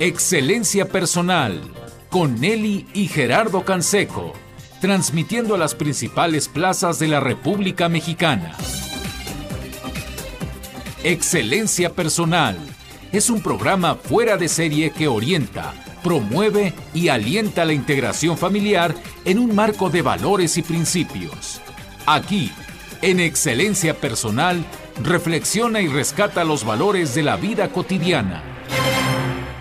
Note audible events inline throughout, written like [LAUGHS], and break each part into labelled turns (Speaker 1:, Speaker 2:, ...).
Speaker 1: Excelencia Personal con Nelly y Gerardo Canseco, transmitiendo a las principales plazas de la República Mexicana. Excelencia Personal es un programa fuera de serie que orienta, promueve y alienta la integración familiar en un marco de valores y principios. Aquí, en Excelencia Personal, reflexiona y rescata los valores de la vida cotidiana.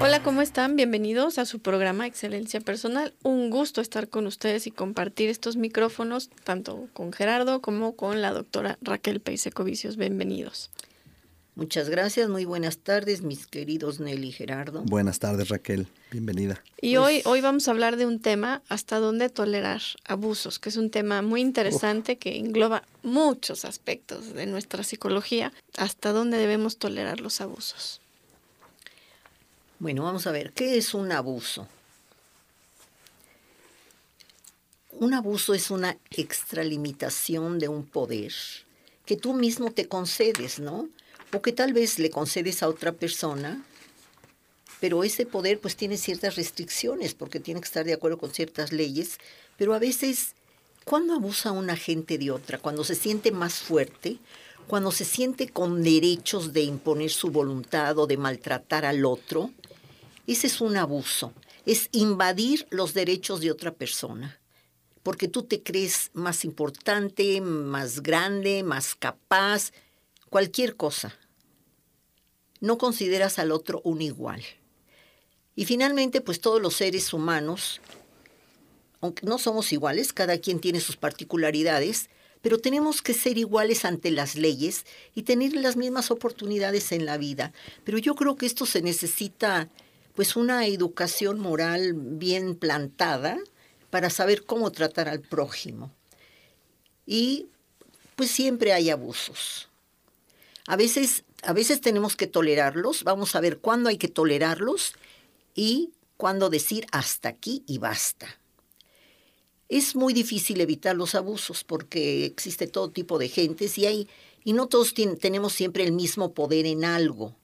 Speaker 2: Hola, ¿cómo están? Bienvenidos a su programa Excelencia Personal. Un gusto estar con ustedes y compartir estos micrófonos, tanto con Gerardo como con la doctora Raquel Peisecovicios. Bienvenidos.
Speaker 3: Muchas gracias, muy buenas tardes, mis queridos Nelly y Gerardo.
Speaker 4: Buenas tardes, Raquel, bienvenida.
Speaker 2: Y hoy, hoy vamos a hablar de un tema, hasta dónde tolerar abusos, que es un tema muy interesante que engloba muchos aspectos de nuestra psicología, hasta dónde debemos tolerar los abusos.
Speaker 3: Bueno, vamos a ver, ¿qué es un abuso? Un abuso es una extralimitación de un poder que tú mismo te concedes, ¿no? o que tal vez le concedes a otra persona, pero ese poder pues tiene ciertas restricciones porque tiene que estar de acuerdo con ciertas leyes, pero a veces cuando abusa una gente de otra, cuando se siente más fuerte, cuando se siente con derechos de imponer su voluntad o de maltratar al otro, ese es un abuso, es invadir los derechos de otra persona, porque tú te crees más importante, más grande, más capaz, cualquier cosa. No consideras al otro un igual. Y finalmente, pues todos los seres humanos, aunque no somos iguales, cada quien tiene sus particularidades, pero tenemos que ser iguales ante las leyes y tener las mismas oportunidades en la vida. Pero yo creo que esto se necesita pues una educación moral bien plantada para saber cómo tratar al prójimo. Y pues siempre hay abusos. A veces, a veces tenemos que tolerarlos, vamos a ver cuándo hay que tolerarlos y cuándo decir hasta aquí y basta. Es muy difícil evitar los abusos porque existe todo tipo de gentes y hay y no todos tenemos siempre el mismo poder en algo.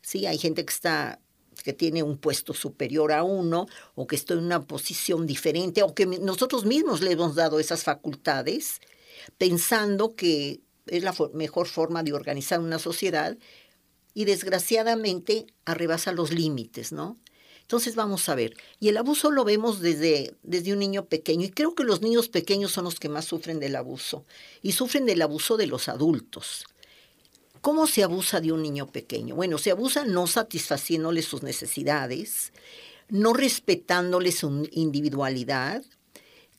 Speaker 3: Sí, hay gente que está que tiene un puesto superior a uno o que está en una posición diferente o que nosotros mismos le hemos dado esas facultades pensando que es la mejor forma de organizar una sociedad y desgraciadamente arrebasa los límites, ¿no? Entonces vamos a ver, y el abuso lo vemos desde, desde un niño pequeño, y creo que los niños pequeños son los que más sufren del abuso, y sufren del abuso de los adultos. ¿Cómo se abusa de un niño pequeño? Bueno, se abusa no satisfaciéndole sus necesidades, no respetándole su individualidad,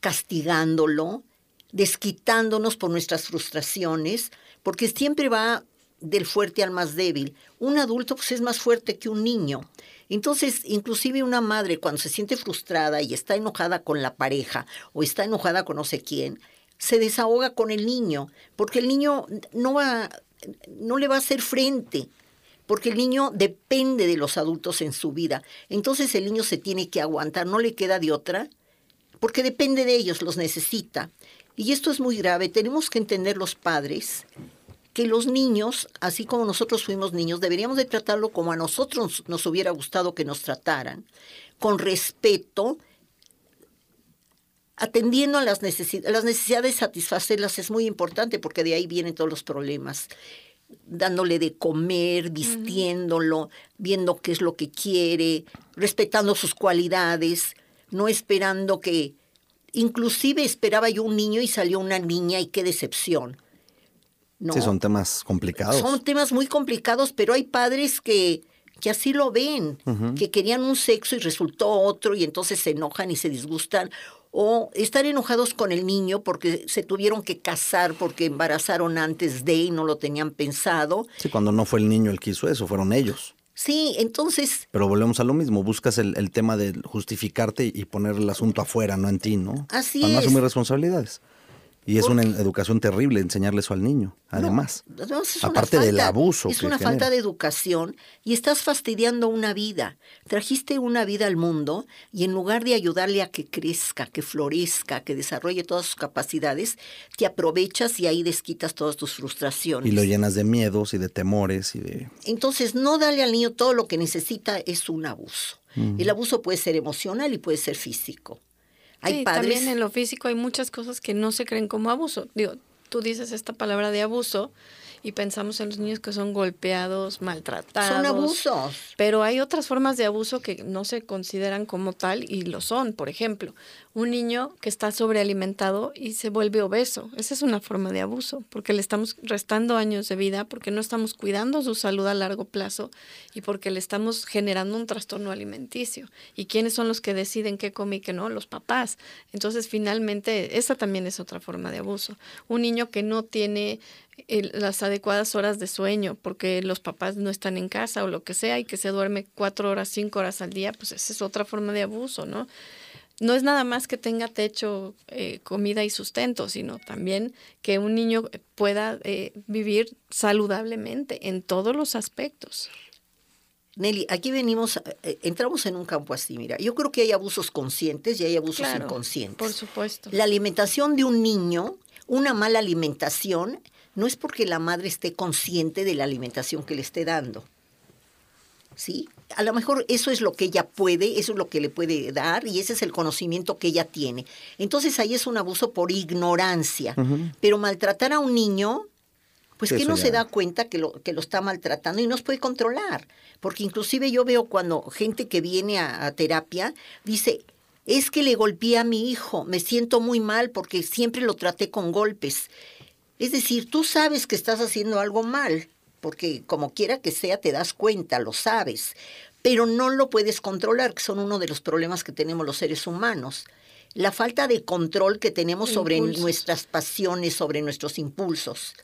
Speaker 3: castigándolo, desquitándonos por nuestras frustraciones, porque siempre va del fuerte al más débil. Un adulto pues, es más fuerte que un niño. Entonces, inclusive una madre cuando se siente frustrada y está enojada con la pareja o está enojada con no sé quién, se desahoga con el niño, porque el niño no va no le va a hacer frente, porque el niño depende de los adultos en su vida. Entonces el niño se tiene que aguantar, no le queda de otra, porque depende de ellos, los necesita. Y esto es muy grave. Tenemos que entender los padres que los niños, así como nosotros fuimos niños, deberíamos de tratarlo como a nosotros nos hubiera gustado que nos trataran, con respeto, atendiendo a las necesidades. Las necesidades satisfacerlas es muy importante porque de ahí vienen todos los problemas dándole de comer, vistiéndolo, viendo qué es lo que quiere, respetando sus cualidades, no esperando que Inclusive esperaba yo un niño y salió una niña y qué decepción.
Speaker 4: Sí, son temas complicados.
Speaker 3: Son temas muy complicados, pero hay padres que, que así lo ven, que querían un sexo y resultó otro y entonces se enojan y se disgustan. O están enojados con el niño porque se tuvieron que casar porque embarazaron antes de y no lo tenían pensado.
Speaker 4: Sí, cuando no fue el niño el que hizo eso, fueron ellos.
Speaker 3: Sí, entonces...
Speaker 4: Pero volvemos a lo mismo, buscas el, tema de justificarte y poner el asunto afuera, no en ti, ¿no?
Speaker 3: Así
Speaker 4: Para
Speaker 3: no
Speaker 4: asumir responsabilidades. Y es una educación terrible enseñarle eso al niño, además. Aparte del abuso.
Speaker 3: Es una falta de educación y estás fastidiando una vida. Trajiste una vida al mundo y en lugar de ayudarle a que crezca, que florezca, que desarrolle todas sus capacidades, te aprovechas y ahí desquitas todas tus frustraciones.
Speaker 4: Y lo llenas de miedos y de temores y de...
Speaker 3: Entonces, no darle al niño todo lo que necesita es un abuso. El abuso puede ser emocional y puede ser físico.
Speaker 2: Hay También en lo físico hay muchas cosas que no se creen como abuso. Digo, tú dices esta palabra de abuso y pensamos en los niños que son golpeados, maltratados.
Speaker 3: Son abusos.
Speaker 2: Pero hay otras formas de abuso que no se consideran como tal y lo son. Por ejemplo, un niño que está sobrealimentado y se vuelve obeso. Esa es una forma de abuso, porque le estamos restando años de vida, porque no estamos cuidando su salud a largo plazo y porque le estamos generando un trastorno alimenticio. ¿Y quiénes son los que deciden qué come y qué no? Los papás. Entonces, finalmente, esa también es otra forma de abuso. Un niño que no tiene las adecuadas horas de sueño porque los papás no están en casa o lo que sea y que se duerme cuatro horas, cinco horas al día, pues esa es otra forma de abuso, ¿no? No es nada más que tenga techo, eh, comida y sustento, sino también que un niño pueda eh, vivir saludablemente en todos los aspectos.
Speaker 3: Nelly, aquí venimos, eh, entramos en un campo así, mira, yo creo que hay abusos conscientes y hay abusos inconscientes.
Speaker 2: Por supuesto.
Speaker 3: La alimentación de un niño, una mala alimentación, no es porque la madre esté consciente de la alimentación que le esté dando. ¿Sí? A lo mejor eso es lo que ella puede, eso es lo que le puede dar y ese es el conocimiento que ella tiene. Entonces ahí es un abuso por ignorancia. Pero maltratar a un niño, pues que no se da cuenta que lo, que lo está maltratando y no se puede controlar. Porque inclusive yo veo cuando gente que viene a, a terapia dice, es que le golpeé a mi hijo, me siento muy mal porque siempre lo traté con golpes. Es decir, tú sabes que estás haciendo algo mal, porque como quiera que sea, te das cuenta, lo sabes, pero no lo puedes controlar, que son uno de los problemas que tenemos los seres humanos. La falta de control que tenemos sobre nuestras pasiones, sobre nuestros impulsos.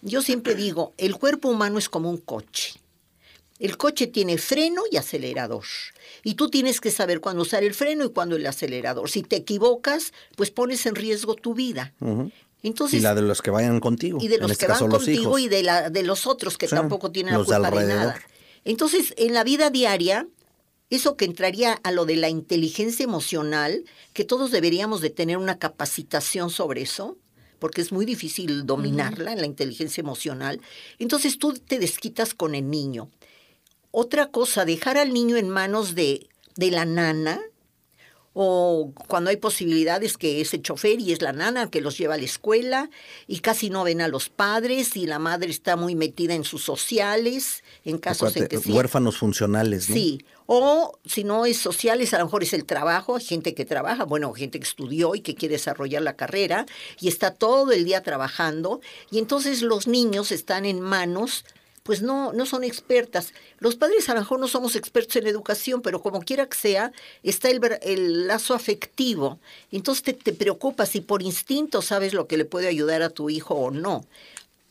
Speaker 3: Yo siempre digo, el cuerpo humano es como un coche. El coche tiene freno y acelerador. Y tú tienes que saber cuándo usar el freno y cuándo el acelerador. Si te equivocas, pues pones en riesgo tu vida y
Speaker 4: la de los que vayan contigo.
Speaker 3: Y de los este que van contigo y de, la, de los otros que tampoco tienen la culpa de, nada. Entonces, en la vida diaria, eso que entraría a lo de la inteligencia emocional, que todos deberíamos de tener una capacitación sobre eso, porque es muy difícil dominarla, la inteligencia emocional. Entonces tú te desquitas con el niño. Otra cosa, dejar al niño en manos de, de la nana, o cuando hay posibilidades que es el chofer y es la nana que los lleva a la escuela y casi no ven a los padres y la madre está muy metida en sus sociales, en casos de que
Speaker 4: sí. Huérfanos funcionales, ¿no?
Speaker 3: Sí, o si no es sociales, a lo mejor es el trabajo, hay gente que trabaja, bueno, gente que estudió y que quiere desarrollar la carrera y está todo el día trabajando y entonces los niños están en manos pues no, no son expertas. Los padres a no somos expertos en educación, pero como quiera que sea, está el, el lazo afectivo. Entonces te preocupas y por instinto sabes lo que le puede ayudar a tu hijo o no.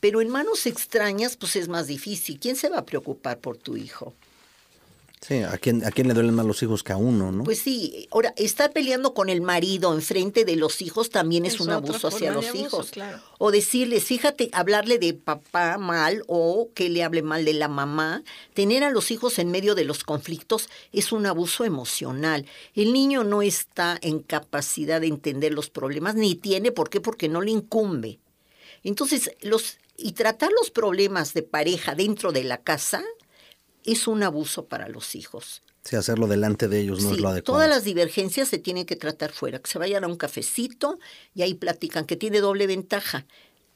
Speaker 3: Pero en manos extrañas, pues es más difícil. ¿Quién se va a preocupar por tu hijo?
Speaker 4: Sí, ¿a quién, ¿a quién le duelen más los hijos que a uno, no?
Speaker 3: Pues sí, ahora, estar peleando con el marido enfrente de los hijos también es, un abuso hacia los hijos. O decirles, fíjate, hablarle de papá mal o que le hable mal de la mamá. Tener a los hijos en medio de los conflictos es un abuso emocional. El niño no está en capacidad de entender los problemas, ni tiene por qué, porque no le incumbe. Entonces, los, y tratar los problemas de pareja dentro de la casa es un abuso para los hijos.
Speaker 4: Sí, hacerlo delante de ellos no es lo adecuado.
Speaker 3: Todas las divergencias se tienen que tratar fuera, que se vayan a un cafecito y ahí platican, que tiene doble ventaja.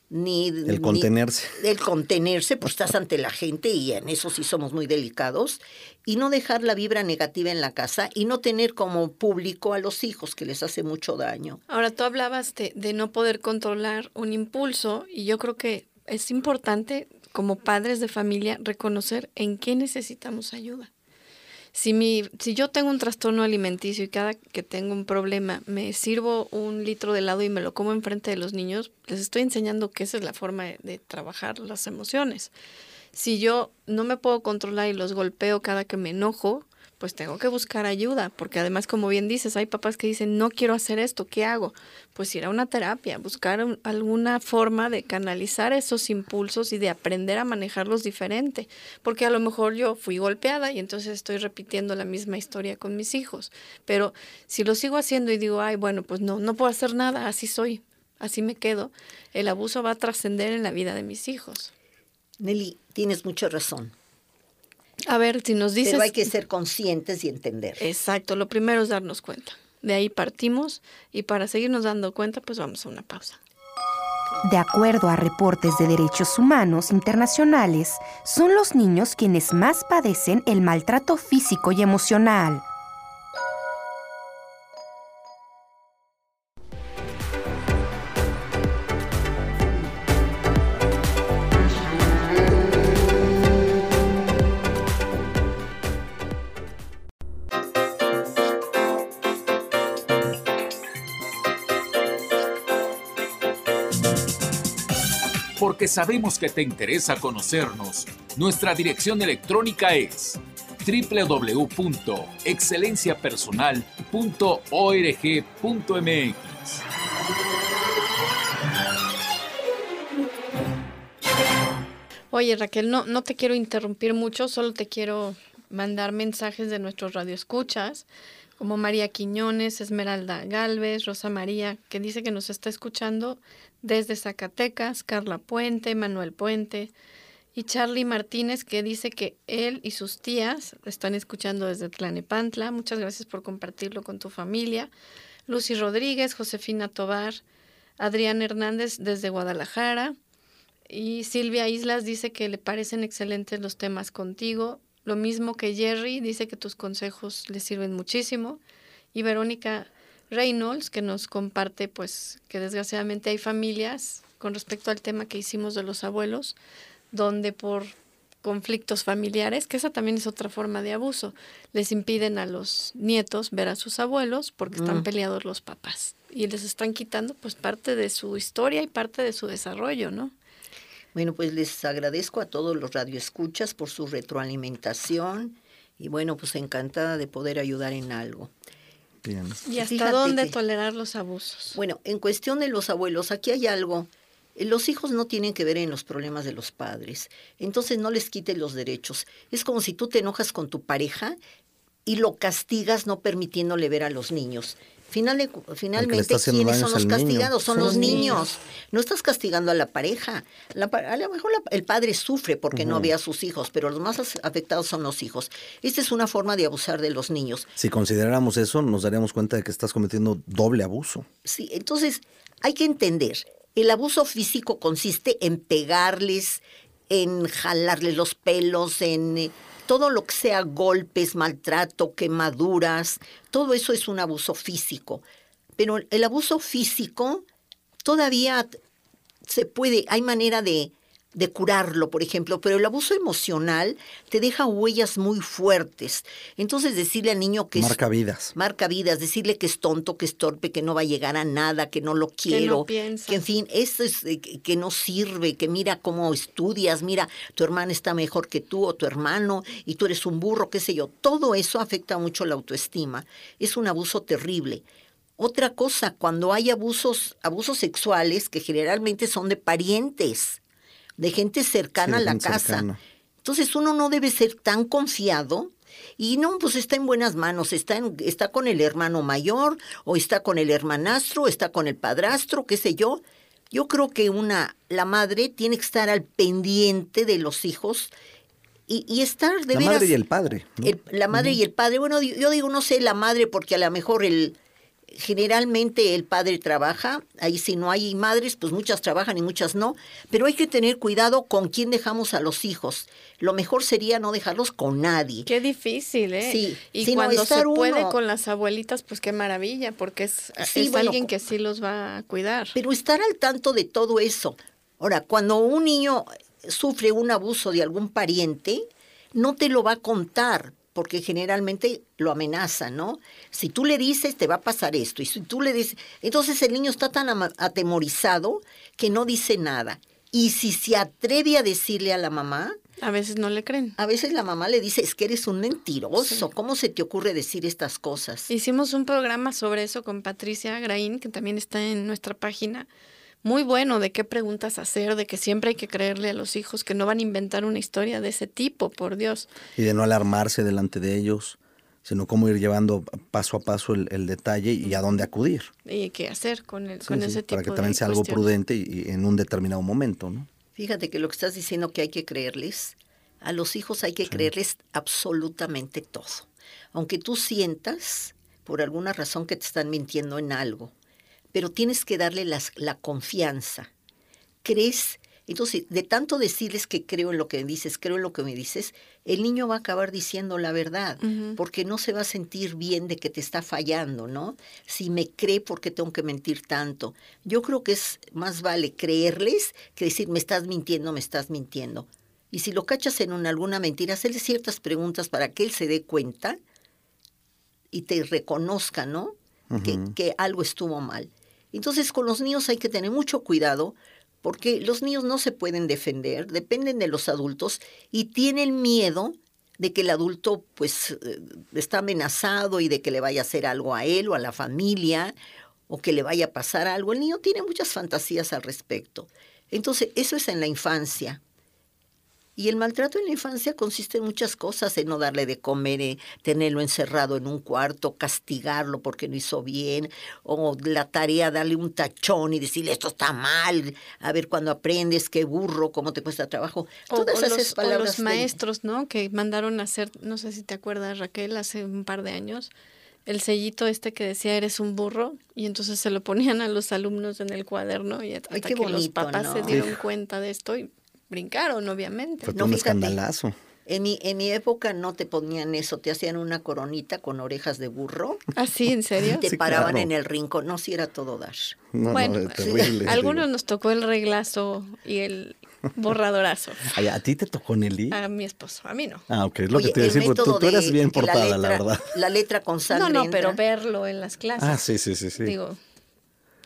Speaker 3: Ni,
Speaker 4: el contenerse.
Speaker 3: el contenerse, pues estás ante la gente y en eso sí somos muy delicados. Y no dejar la vibra negativa en la casa y no tener como público a los hijos, que les hace mucho daño.
Speaker 2: Ahora, tú hablabas de, de no poder controlar un impulso y yo creo que es importante como padres de familia, reconocer en qué necesitamos ayuda. Si, mi, si yo tengo un trastorno alimenticio y cada que tengo un problema me sirvo un litro de helado y me lo como enfrente de los niños, les estoy enseñando que esa es la forma de, de trabajar las emociones. Si yo no me puedo controlar y los golpeo cada que me enojo, pues tengo que buscar ayuda, porque además, como bien dices, hay papás que dicen, no quiero hacer esto, ¿qué hago? Pues ir a una terapia, buscar alguna forma de canalizar esos impulsos y de aprender a manejarlos diferente, porque a lo mejor yo fui golpeada y entonces estoy repitiendo la misma historia con mis hijos, pero si lo sigo haciendo y digo, ay, bueno, pues no, no puedo hacer nada, así soy, así me quedo, el abuso va a trascender en la vida de mis hijos.
Speaker 3: Nelly, tienes mucha razón.
Speaker 2: A ver, si nos dices...
Speaker 3: Pero hay que ser conscientes y entender.
Speaker 2: Exacto, lo primero es darnos cuenta. De ahí partimos y para seguirnos dando cuenta, pues vamos a una pausa.
Speaker 5: De acuerdo a reportes de derechos humanos internacionales, son los niños quienes más padecen el maltrato físico y emocional.
Speaker 1: Porque sabemos que te interesa conocernos. Nuestra dirección electrónica es www.excelenciapersonal.org.mx.
Speaker 2: Oye Raquel, no, no te quiero interrumpir mucho, solo te quiero mandar mensajes de nuestros radioescuchas como María Quiñones, Esmeralda Galvez, Rosa María, que dice que nos está escuchando desde Zacatecas, Carla Puente, Manuel Puente y Charlie Martínez, que dice que él y sus tías están escuchando desde Tlanepantla. Muchas gracias por compartirlo con tu familia. Lucy Rodríguez, Josefina Tobar, Adrián Hernández desde Guadalajara. Y Silvia Islas dice que le parecen excelentes los temas contigo. Lo mismo que Jerry, dice que tus consejos le sirven muchísimo. Y Verónica Reynolds, que nos comparte pues que desgraciadamente hay familias con respecto al tema que hicimos de los abuelos, donde por conflictos familiares, que esa también es otra forma de abuso, les impiden a los nietos ver a sus abuelos porque están mm. peleados los papás y les están quitando pues parte de su historia y parte de su desarrollo, ¿no?
Speaker 3: Bueno, pues les agradezco a todos los radioescuchas por su retroalimentación y bueno, pues encantada de poder ayudar en algo.
Speaker 2: ¿Y hasta dónde tolerar los abusos?
Speaker 3: Bueno, en cuestión de los abuelos, aquí hay algo. Los hijos no tienen que ver en los problemas de los padres, entonces no les quites los derechos. Es como si tú te enojas con tu pareja y lo castigas no permitiéndole ver a los niños. Final finalmente, ¿quiénes son los castigados? Son, los niños. No estás castigando a la pareja. a lo mejor el padre sufre porque no ve a sus hijos, pero los más afectados son los hijos. Esta es una forma de abusar de los niños.
Speaker 4: Si consideráramos eso, nos daríamos cuenta de que estás cometiendo doble abuso.
Speaker 3: Sí, entonces hay que entender, el abuso físico consiste en pegarles, en jalarles los pelos, en eh, todo lo que sea golpes, maltrato, quemaduras, todo eso es un abuso físico. Pero el abuso físico todavía se puede, hay manera de, de curarlo, por ejemplo, pero el abuso emocional te deja huellas muy fuertes. Entonces decirle al niño que
Speaker 4: marca vidas.
Speaker 3: Marca vidas, decirle que es tonto, que es torpe, que no va a llegar a nada, que no lo quiero,
Speaker 2: que,
Speaker 3: en fin, eso es eh, que no sirve, que mira cómo estudias, mira, tu hermana está mejor que tú o tu hermano y tú eres un burro, qué sé yo. Todo eso afecta mucho la autoestima. Es un abuso terrible. Otra cosa, cuando hay abusos, abusos sexuales que generalmente son de parientes, de gente cercana a la casa. Entonces uno no debe ser tan confiado y no, pues está en buenas manos, está, en, está con el hermano mayor o está con el hermanastro, está con el padrastro, qué sé yo. Yo creo que una, la madre tiene que estar al pendiente de los hijos y, y estar de
Speaker 4: la
Speaker 3: La
Speaker 4: madre y el padre.
Speaker 3: la madre y el padre. Bueno, yo digo, no sé, la madre porque a lo mejor el, generalmente el padre trabaja, ahí si no hay madres, pues muchas trabajan y muchas no, pero hay que tener cuidado con quién dejamos a los hijos. Lo mejor sería no dejarlos con nadie.
Speaker 2: Qué difícil, ¿eh?
Speaker 3: Sí.
Speaker 2: Y cuando se puede con las abuelitas, pues qué maravilla, porque es, alguien que sí los va a cuidar.
Speaker 3: Pero estar al tanto de todo eso. Ahora, cuando un niño sufre un abuso de algún pariente, no te lo va a contar, porque generalmente lo amenaza, ¿no? Si tú le dices, te va a pasar esto, y si tú le dices, entonces el niño está tan atemorizado que no dice nada. Y si se atreve a decirle a la mamá,
Speaker 2: A veces no le creen.
Speaker 3: A veces la mamá le dice, es que eres un mentiroso, ¿cómo se te ocurre decir estas cosas?
Speaker 2: Hicimos un programa sobre eso con Patricia Graín, que también está en nuestra página. Muy bueno de qué preguntas hacer, de que siempre hay que creerle a los hijos que no van a inventar una historia de ese tipo, por Dios.
Speaker 4: Y de no alarmarse delante de ellos sino cómo ir llevando paso a paso el, detalle y a dónde acudir.
Speaker 2: Y qué hacer con, el, con ese tipo
Speaker 4: Para que también sea algo prudente y, en un determinado momento, ¿no?
Speaker 3: Fíjate que lo que estás diciendo que hay que creerles, a los hijos hay que creerles absolutamente todo. Aunque tú sientas, por alguna razón, que te están mintiendo en algo, pero tienes que darle las, la confianza. Crees entonces, de tanto decirles que creo en lo que me dices, creo en lo que me dices, el niño va a acabar diciendo la verdad, porque no se va a sentir bien de que te está fallando, ¿no? Si me cree, ¿por qué tengo que mentir tanto? Yo creo que es más vale creerles que decir, me estás mintiendo, me estás mintiendo. Y si lo cachas en una, alguna mentira, hacerle ciertas preguntas para que él se dé cuenta y te reconozca, ¿no? que, que algo estuvo mal. Entonces, con los niños hay que tener mucho cuidado porque los niños no se pueden defender, dependen de los adultos y tienen miedo de que el adulto pues eh, está amenazado y de que le vaya a hacer algo a él o a la familia o que le vaya a pasar algo. El niño tiene muchas fantasías al respecto. Entonces, eso es en la infancia. Y el maltrato en la infancia consiste en muchas cosas, en no darle de comer, en tenerlo encerrado en un cuarto, castigarlo porque no hizo bien, o la tarea darle un tachón y decirle esto está mal, a ver cuando aprendes, qué burro, cómo te cuesta trabajo.
Speaker 2: Todas esas palabras. los maestros, ¿no? Que mandaron a hacer, no sé si te acuerdas Raquel, hace un par de años, el sellito este que decía eres un burro y entonces se lo ponían a los alumnos en el cuaderno y hasta que los papás se dieron cuenta de esto y brincaron, obviamente.
Speaker 4: Fue un escandalazo.
Speaker 3: En mi, en mi época no te ponían eso, te hacían una coronita con orejas de burro.
Speaker 2: ¿Ah, sí? ¿En serio?
Speaker 3: Te paraban en el rincón, no, si era todo dar.
Speaker 2: bueno, algunos nos tocó el reglazo y el borradorazo.
Speaker 4: ¿A ti te tocó Nelly?
Speaker 2: A mi esposo, a mí no.
Speaker 4: Ah, ok, es lo que te decía, tú, tú, eras bien portada, la, verdad.
Speaker 3: La letra con sangre.
Speaker 2: No, no, pero verlo en las clases.
Speaker 4: Ah, sí, sí, sí. sí.
Speaker 2: Digo,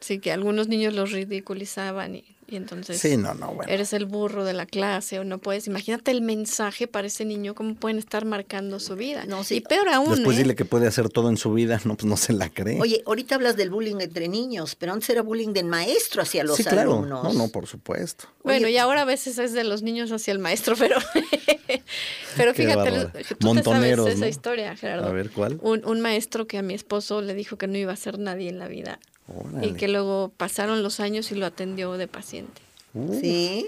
Speaker 2: sí, que algunos niños los ridiculizaban y y entonces
Speaker 4: sí, no, no, bueno.
Speaker 2: eres el burro de la clase o no puedes. Imagínate el mensaje para ese niño, cómo pueden estar marcando su vida. No, sí. Y peor aún.
Speaker 4: Después
Speaker 2: ¿eh?
Speaker 4: dile que puede hacer todo en su vida, [LAUGHS] no, pues no se la cree.
Speaker 3: Oye, ahorita hablas del bullying entre niños, pero antes era bullying del maestro hacia los
Speaker 4: sí, claro.
Speaker 3: alumnos.
Speaker 4: No, no, por supuesto.
Speaker 2: Bueno, y ahora a veces es de los niños hacia el maestro, pero, [LAUGHS] pero fíjate, tú te sabes esa historia, Gerardo.
Speaker 4: A ver, ¿cuál?
Speaker 2: Un, un maestro que a mi esposo le dijo que no iba a ser nadie en la vida. Y que luego pasaron los años y lo atendió de paciente
Speaker 3: sí.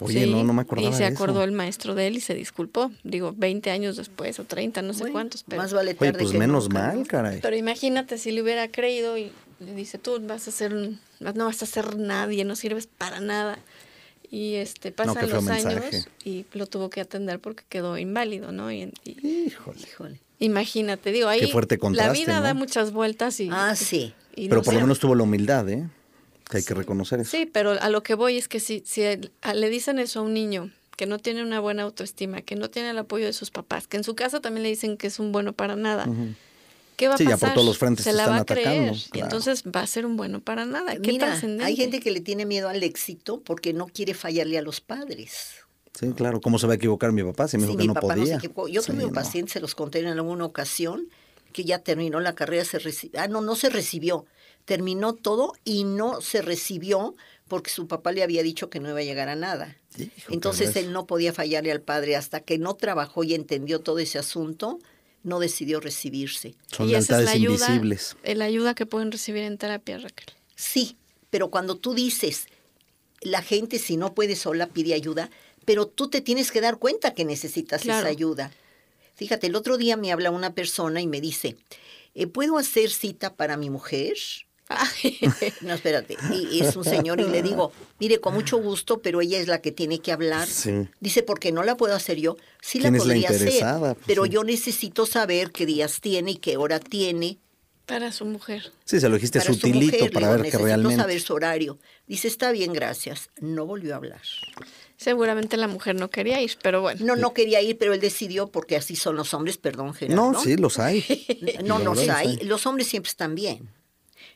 Speaker 4: Oye, no, no me acordaba
Speaker 2: Y se acordó el maestro de él y se disculpó. Digo, 20 años después o 30, no sé cuántos. Pero...
Speaker 3: Más vale tarde
Speaker 4: pues menos mal, caray.
Speaker 2: Pero imagínate si le hubiera creído y le dice, tú vas a ser, no vas a ser nadie, no sirves para nada. Y este pasan los años y lo tuvo que atender porque quedó inválido, ¿no? Y,
Speaker 3: híjole,
Speaker 2: Imagínate, digo, ahí
Speaker 4: fuerte
Speaker 2: la vida da muchas vueltas y...
Speaker 3: Ah, sí.
Speaker 4: Pero por lo menos tuvo la humildad, ¿eh? hay que reconocer eso.
Speaker 2: Sí, pero a lo que voy es que si, si le dicen eso a un niño que no tiene una buena autoestima, que no tiene el apoyo de sus papás, que en su casa también le dicen que es un bueno para nada. ¿Qué va a
Speaker 4: sí,
Speaker 2: pasar?
Speaker 4: ya por todos los frentes
Speaker 2: se,
Speaker 4: la
Speaker 2: va
Speaker 4: a creer
Speaker 2: y entonces va a ser un bueno para nada. ¿Qué
Speaker 3: Mira, hay gente que le tiene miedo al éxito porque no quiere fallarle a los padres.
Speaker 4: Sí, claro. ¿Cómo se va a equivocar mi papá si me dijo que no podía?
Speaker 3: Yo tuve un paciente, se los conté en alguna ocasión, que ya terminó la carrera, se recibió, ah, no, no se recibió, terminó todo y no se recibió porque su papá le había dicho que no iba a llegar a nada. Entonces él no podía fallarle al padre hasta que no trabajó y entendió todo ese asunto, no decidió recibirse.
Speaker 4: Son lealtades
Speaker 2: es la ayuda,
Speaker 4: invisibles.
Speaker 2: La ayuda que pueden recibir en terapia, Raquel.
Speaker 3: Sí, pero cuando tú dices, la gente si no puede sola pide ayuda, pero tú te tienes que dar cuenta que necesitas esa ayuda. Fíjate, el otro día me habla una persona y me dice, eh, ¿puedo hacer cita para mi mujer? [LAUGHS] no, espérate. Y, es un señor y le digo, mire, con mucho gusto, pero ella es la que tiene que hablar. Dice, porque no la puedo hacer yo. Sí la podría hacer, pues pero yo necesito saber qué días tiene y qué hora tiene.
Speaker 2: Para su mujer.
Speaker 4: Sí, se lo dijiste sutilito para ver que realmente.
Speaker 3: saber su horario. Dice, está bien, gracias. No volvió a hablar.
Speaker 2: Seguramente la mujer no quería ir, pero bueno.
Speaker 3: No, no quería ir, pero él decidió porque así son los hombres, perdón, Gerardo.
Speaker 4: No, sí, los hay. [LAUGHS]
Speaker 3: no, los hay. Los hombres siempre están bien.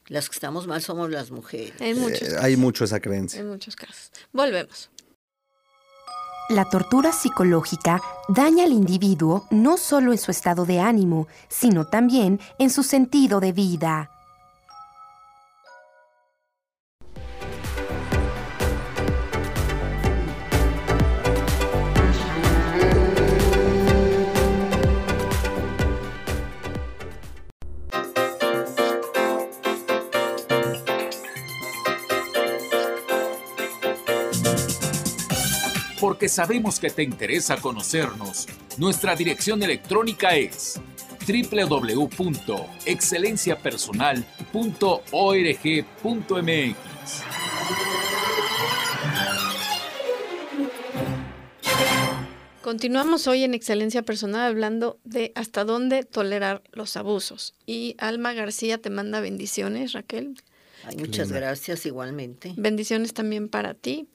Speaker 3: Las que estamos mal somos las mujeres.
Speaker 2: En muchos
Speaker 4: eh, hay mucho esa creencia.
Speaker 2: En muchos casos. Volvemos.
Speaker 5: La tortura psicológica daña al individuo no solo en su estado de ánimo, sino también en su sentido de vida.
Speaker 1: Porque sabemos que te interesa conocernos, nuestra dirección electrónica es www.excelenciapersonal.org.mx.
Speaker 2: Continuamos hoy en Excelencia Personal hablando de hasta dónde tolerar los abusos. Y Alma García te manda bendiciones, Raquel.
Speaker 3: Ay, muchas gracias igualmente.
Speaker 2: Bendiciones también para ti.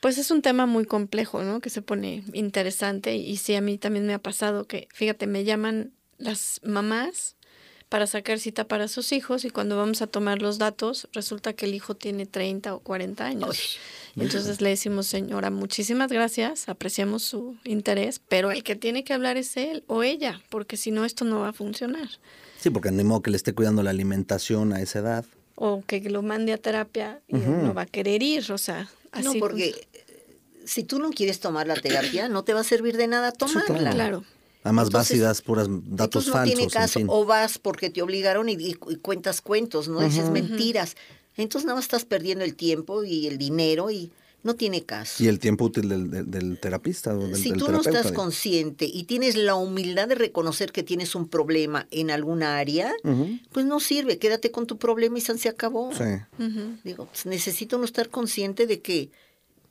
Speaker 2: Pues es un tema muy complejo, ¿no? Que se pone interesante y sí, a mí también me ha pasado que, fíjate, me llaman las mamás para sacar cita para sus hijos y cuando vamos a tomar los datos resulta que el hijo tiene 30 o 40 años. Entonces le decimos, señora, muchísimas gracias, apreciamos su interés, pero el que tiene que hablar es él o ella, porque si no esto no va a funcionar.
Speaker 4: Sí, porque ni modo que le esté cuidando la alimentación a esa edad.
Speaker 2: O que lo mande a terapia y no va a querer ir, o sea, así.
Speaker 3: No, porque si tú no quieres tomar la terapia, no te va a servir de nada tomarla.
Speaker 2: claro.
Speaker 4: Además vas y das puras datos
Speaker 3: no
Speaker 4: falsos.
Speaker 3: Tiene caso,
Speaker 4: en fin.
Speaker 3: O vas porque te obligaron y, y- y cuentas cuentos, ¿no? Dices mentiras. Entonces nada más estás perdiendo el tiempo y el dinero y no tiene caso.
Speaker 4: Y el tiempo útil del, del- del terapista o del,
Speaker 3: si
Speaker 4: del
Speaker 3: tú no
Speaker 4: terapeuta.
Speaker 3: estás
Speaker 4: digo.
Speaker 3: consciente y tienes la humildad de reconocer que tienes un problema en alguna área, pues no sirve, quédate con tu problema y se acabó.
Speaker 4: Sí.
Speaker 3: Digo, pues necesita uno estar consciente de que,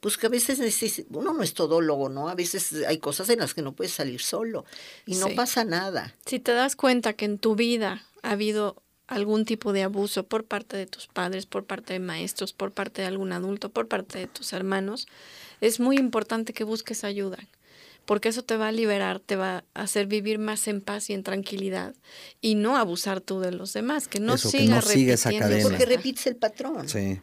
Speaker 3: pues que a veces neces- uno no es todólogo, ¿no? A veces hay cosas en las que no puedes salir solo y no
Speaker 2: Sí.
Speaker 3: pasa nada.
Speaker 2: Si te das cuenta que en tu vida ha habido algún tipo de abuso por parte de tus padres, por parte de maestros, por parte de algún adulto, por parte de tus hermanos, es muy importante que busques ayuda, porque eso te va a liberar, te va a hacer vivir más en paz y en tranquilidad y no abusar tú de los demás, que no
Speaker 4: Eso, que
Speaker 2: siga
Speaker 4: no siga esa
Speaker 2: repitiendo
Speaker 4: cadena.
Speaker 3: Porque repites el patrón.
Speaker 4: Sí.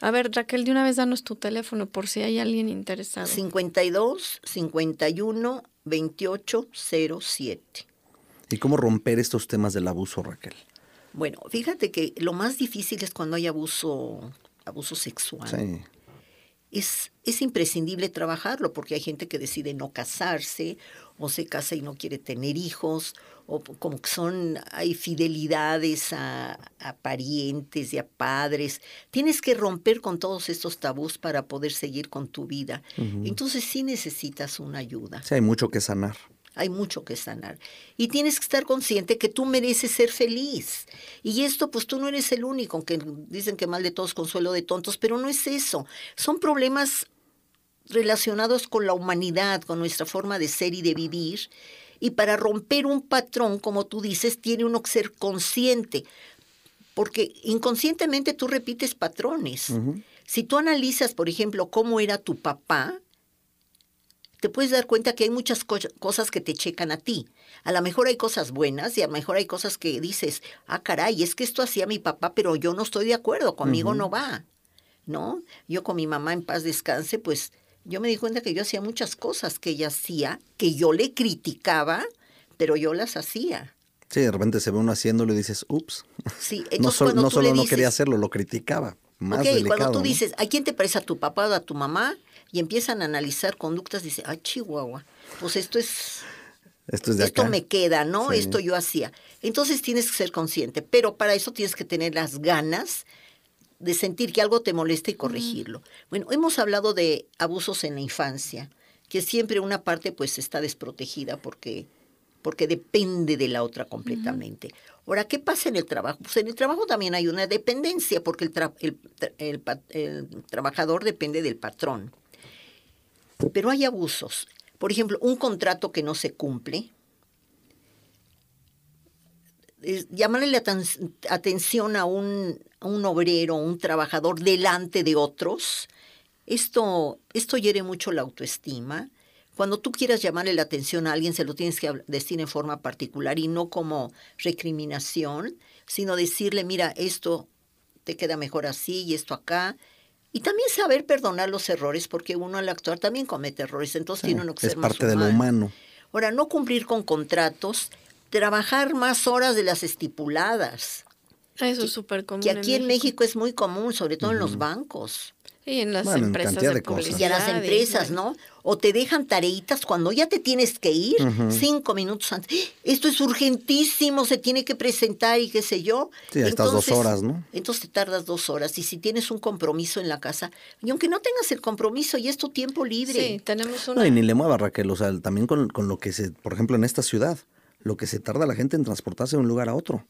Speaker 2: A ver, Raquel, de una vez danos tu teléfono por si hay alguien interesado.
Speaker 3: 52 51 28 07.
Speaker 4: ¿Y cómo romper estos temas del abuso, Raquel?
Speaker 3: Bueno, fíjate que lo más difícil es cuando hay abuso, abuso sexual.
Speaker 4: Sí.
Speaker 3: es, es imprescindible trabajarlo porque hay gente que decide no casarse o se casa y no quiere tener hijos o como que son, hay fidelidades a, a parientes y a padres. Tienes que romper con todos estos tabús para poder seguir con tu vida. Entonces sí necesitas una ayuda.
Speaker 4: Sí, hay mucho que sanar.
Speaker 3: Hay mucho que sanar. Y tienes que estar consciente que tú mereces ser feliz. Y esto, pues tú no eres el único, aunque dicen que mal de todos consuelo de tontos, pero no es eso. Son problemas relacionados con la humanidad, con nuestra forma de ser y de vivir. Y para romper un patrón, como tú dices, tiene uno que ser consciente. Porque inconscientemente tú repites patrones. Si tú analizas, por ejemplo, cómo era tu papá, te puedes dar cuenta que hay muchas co- cosas que te checan a ti. A lo mejor hay cosas buenas y a lo mejor hay cosas que dices, ah, caray, es que esto hacía mi papá, pero yo no estoy de acuerdo, conmigo no va. ¿No? Yo con mi mamá en paz descanse, pues yo me di cuenta que yo hacía muchas cosas que ella hacía, que yo le criticaba, pero yo las hacía.
Speaker 4: Sí, de repente se ve uno haciéndolo y dices, ups.
Speaker 3: Sí, [LAUGHS]
Speaker 4: No, sol- no solo no quería hacerlo, lo criticaba. Más
Speaker 3: Ok,
Speaker 4: delicado.
Speaker 3: cuando tú
Speaker 4: ¿no?
Speaker 3: dices, ¿a quién te parece a tu papá o a tu mamá? Y empiezan a analizar conductas, dice, ah, Chihuahua, pues esto es,
Speaker 4: Esto es de
Speaker 3: esto
Speaker 4: acá.
Speaker 3: me queda, ¿no?
Speaker 4: Sí.
Speaker 3: Esto yo hacía. Entonces tienes que ser consciente, pero para eso tienes que tener las ganas de sentir que algo te molesta y corregirlo. Bueno, hemos hablado de abusos en la infancia, que siempre una parte pues está desprotegida porque porque depende de la otra completamente. Ahora, ¿qué pasa en el trabajo? Pues en el trabajo también hay una dependencia, porque el, tra- el tra- el el trabajador depende del patrón. Pero hay abusos. Por ejemplo, un contrato que no se cumple. Llamarle la aten- atención a un, a un obrero, un trabajador delante de otros. Esto, esto hiere mucho la autoestima. Cuando tú quieras llamarle la atención a alguien, se lo tienes que decir en forma particular y no como recriminación, sino decirle, mira, esto te queda mejor así y esto acá. Y también saber perdonar los errores, porque uno al actuar también comete errores, entonces
Speaker 4: Sí,
Speaker 3: tiene uno que
Speaker 4: es
Speaker 3: ser más
Speaker 4: parte de lo humano.
Speaker 3: Ahora, no cumplir con contratos, trabajar más horas de las estipuladas,
Speaker 2: Eso es súper común.
Speaker 3: que aquí en México es muy común, sobre todo en los bancos.
Speaker 2: Y en las
Speaker 4: Bueno, en
Speaker 2: empresas
Speaker 4: cantidad
Speaker 2: de,
Speaker 4: de cosas.
Speaker 3: Y a las empresas, ¿no? O te dejan tareitas cuando ya te tienes que ir, cinco minutos antes. ¡Ah! Esto es urgentísimo, se tiene que presentar y qué sé yo.
Speaker 4: Sí, ahí estás dos horas, ¿no?
Speaker 3: Entonces te tardas dos horas. Y si tienes un compromiso en la casa, y aunque no tengas el compromiso, y es tu tiempo libre.
Speaker 2: Sí, tenemos una...
Speaker 4: No, y ni le mueva Raquel, o sea, también con, con lo que se, por ejemplo, en esta ciudad, lo que se tarda la gente en transportarse de un lugar a otro.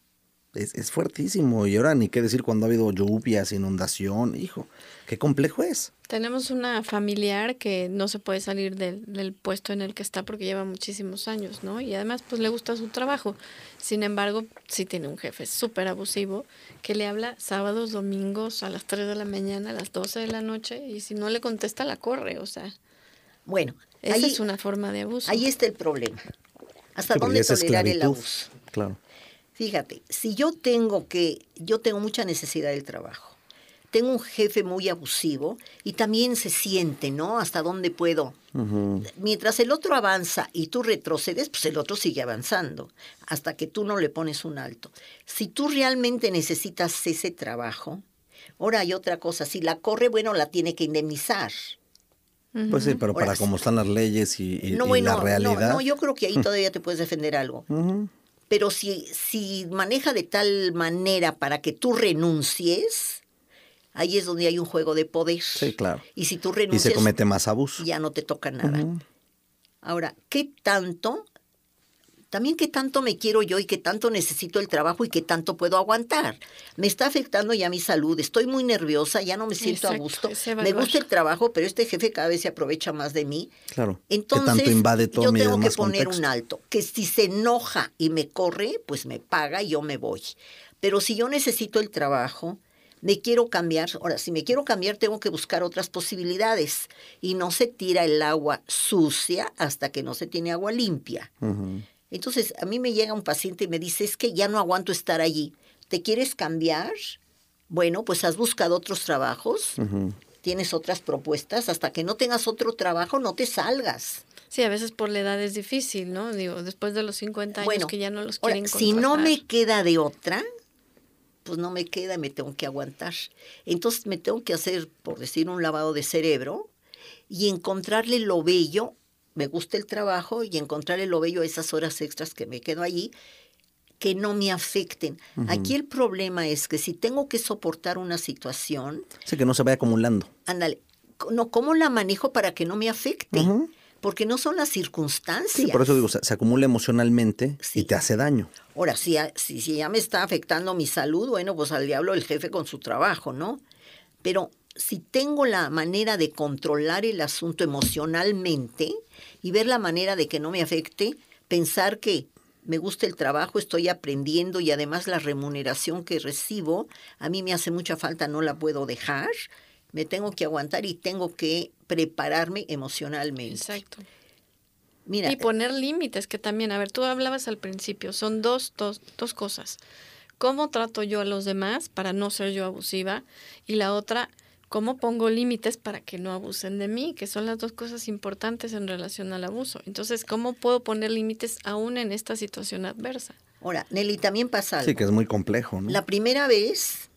Speaker 4: Es, es fuertísimo. Y ahora ni qué decir cuando ha habido lluvias, inundación, hijo, qué complejo es.
Speaker 2: Tenemos una familiar que no se puede salir del, del puesto en el que está porque lleva muchísimos años, ¿no? Y además, pues le gusta su trabajo. Sin embargo, sí tiene un jefe súper abusivo que le habla sábados, domingos, a las 3 de la mañana, a las 12 de la noche, y si no le contesta, la corre. O sea,
Speaker 3: Bueno,
Speaker 2: esa
Speaker 3: ahí,
Speaker 2: es una forma de abuso.
Speaker 3: ahí está el problema. ¿Hasta
Speaker 4: Sí,
Speaker 3: dónde tolerar el abuso?
Speaker 4: Claro.
Speaker 3: Fíjate, si yo tengo que, yo tengo mucha necesidad del trabajo, tengo un jefe muy abusivo y también se siente, ¿no? Hasta dónde puedo. Mientras el otro avanza y tú retrocedes, pues el otro sigue avanzando, hasta que tú no le pones un alto. Si tú realmente necesitas ese trabajo, ahora hay otra cosa, si la corre, bueno, la tiene que indemnizar.
Speaker 4: Pues sí, pero para cómo están las leyes y, y-
Speaker 3: No,
Speaker 4: y
Speaker 3: bueno,
Speaker 4: la
Speaker 3: no,
Speaker 4: realidad.
Speaker 3: no, yo creo que ahí todavía te puedes defender algo. Pero si, si maneja de tal manera para que tú renuncies, ahí es donde hay un juego de poder.
Speaker 4: Sí, claro.
Speaker 3: Y si tú
Speaker 4: Y
Speaker 3: renuncias,
Speaker 4: se comete más abuso.
Speaker 3: ya no te toca nada. Ahora, ¿qué tanto? También qué tanto me quiero yo y qué tanto necesito el trabajo y qué tanto puedo aguantar. Me está afectando ya mi salud, estoy muy nerviosa, ya no me siento a
Speaker 2: Exacto,
Speaker 3: gusto.
Speaker 2: ese
Speaker 3: Me gusta el trabajo, pero este jefe cada vez se aprovecha más de mí.
Speaker 4: Claro.
Speaker 3: Entonces,
Speaker 4: tanto invade todo
Speaker 3: yo tengo que poner
Speaker 4: contexto.
Speaker 3: un alto. Que si se enoja y me corre, pues me paga y yo me voy. Pero si yo necesito el trabajo, me quiero cambiar. Ahora, si me quiero cambiar, tengo que buscar otras posibilidades. Y no se tira el agua sucia hasta que no se tiene agua limpia.
Speaker 4: Ujú.
Speaker 3: Entonces, a mí me llega un paciente y me dice, es que ya no aguanto estar allí. ¿Te quieres cambiar? Bueno, pues has buscado otros trabajos, tienes otras propuestas, hasta que no tengas otro trabajo, no te salgas.
Speaker 2: Sí, a veces por la edad es difícil, ¿no? Digo, después de los 50 años
Speaker 3: Bueno,
Speaker 2: que ya no los
Speaker 3: ahora,
Speaker 2: quieren
Speaker 3: si no me queda de otra, pues no me queda, me tengo que aguantar. Entonces me tengo que hacer, por decir, un lavado de cerebro y encontrarle lo bello. Me gusta el trabajo y encontrarle lo bello a esas horas extras que me quedo allí que no me afecten. Aquí el problema es que si tengo que soportar una situación,
Speaker 4: Sí, que no se vaya acumulando.
Speaker 3: ándale, no, ¿cómo la manejo para que no me afecte? Porque no son las circunstancias.
Speaker 4: Sí, por eso digo, se, se acumula emocionalmente
Speaker 3: Sí.
Speaker 4: y te hace daño.
Speaker 3: Ahora, si, si, si ya me está afectando mi salud, bueno, pues al diablo el jefe con su trabajo, ¿no? Pero si tengo la manera de controlar el asunto emocionalmente y ver la manera de que no me afecte, pensar que me gusta el trabajo, estoy aprendiendo y además la remuneración que recibo, a mí me hace mucha falta, no la puedo dejar, me tengo que aguantar y tengo que prepararme emocionalmente.
Speaker 2: Exacto.
Speaker 3: Mira,
Speaker 2: Y poner límites, que también, a ver, tú hablabas al principio, son dos, dos, dos cosas. ¿Cómo trato yo a los demás para no ser yo abusiva? Y la otra, ¿cómo pongo límites para que no abusen de mí? Que son las dos cosas importantes en relación al abuso. Entonces, ¿cómo puedo poner límites aún en esta situación adversa?
Speaker 3: ahora, Nelly, también pasa algo.
Speaker 4: Sí, que es muy complejo, ¿no?
Speaker 3: La primera vez,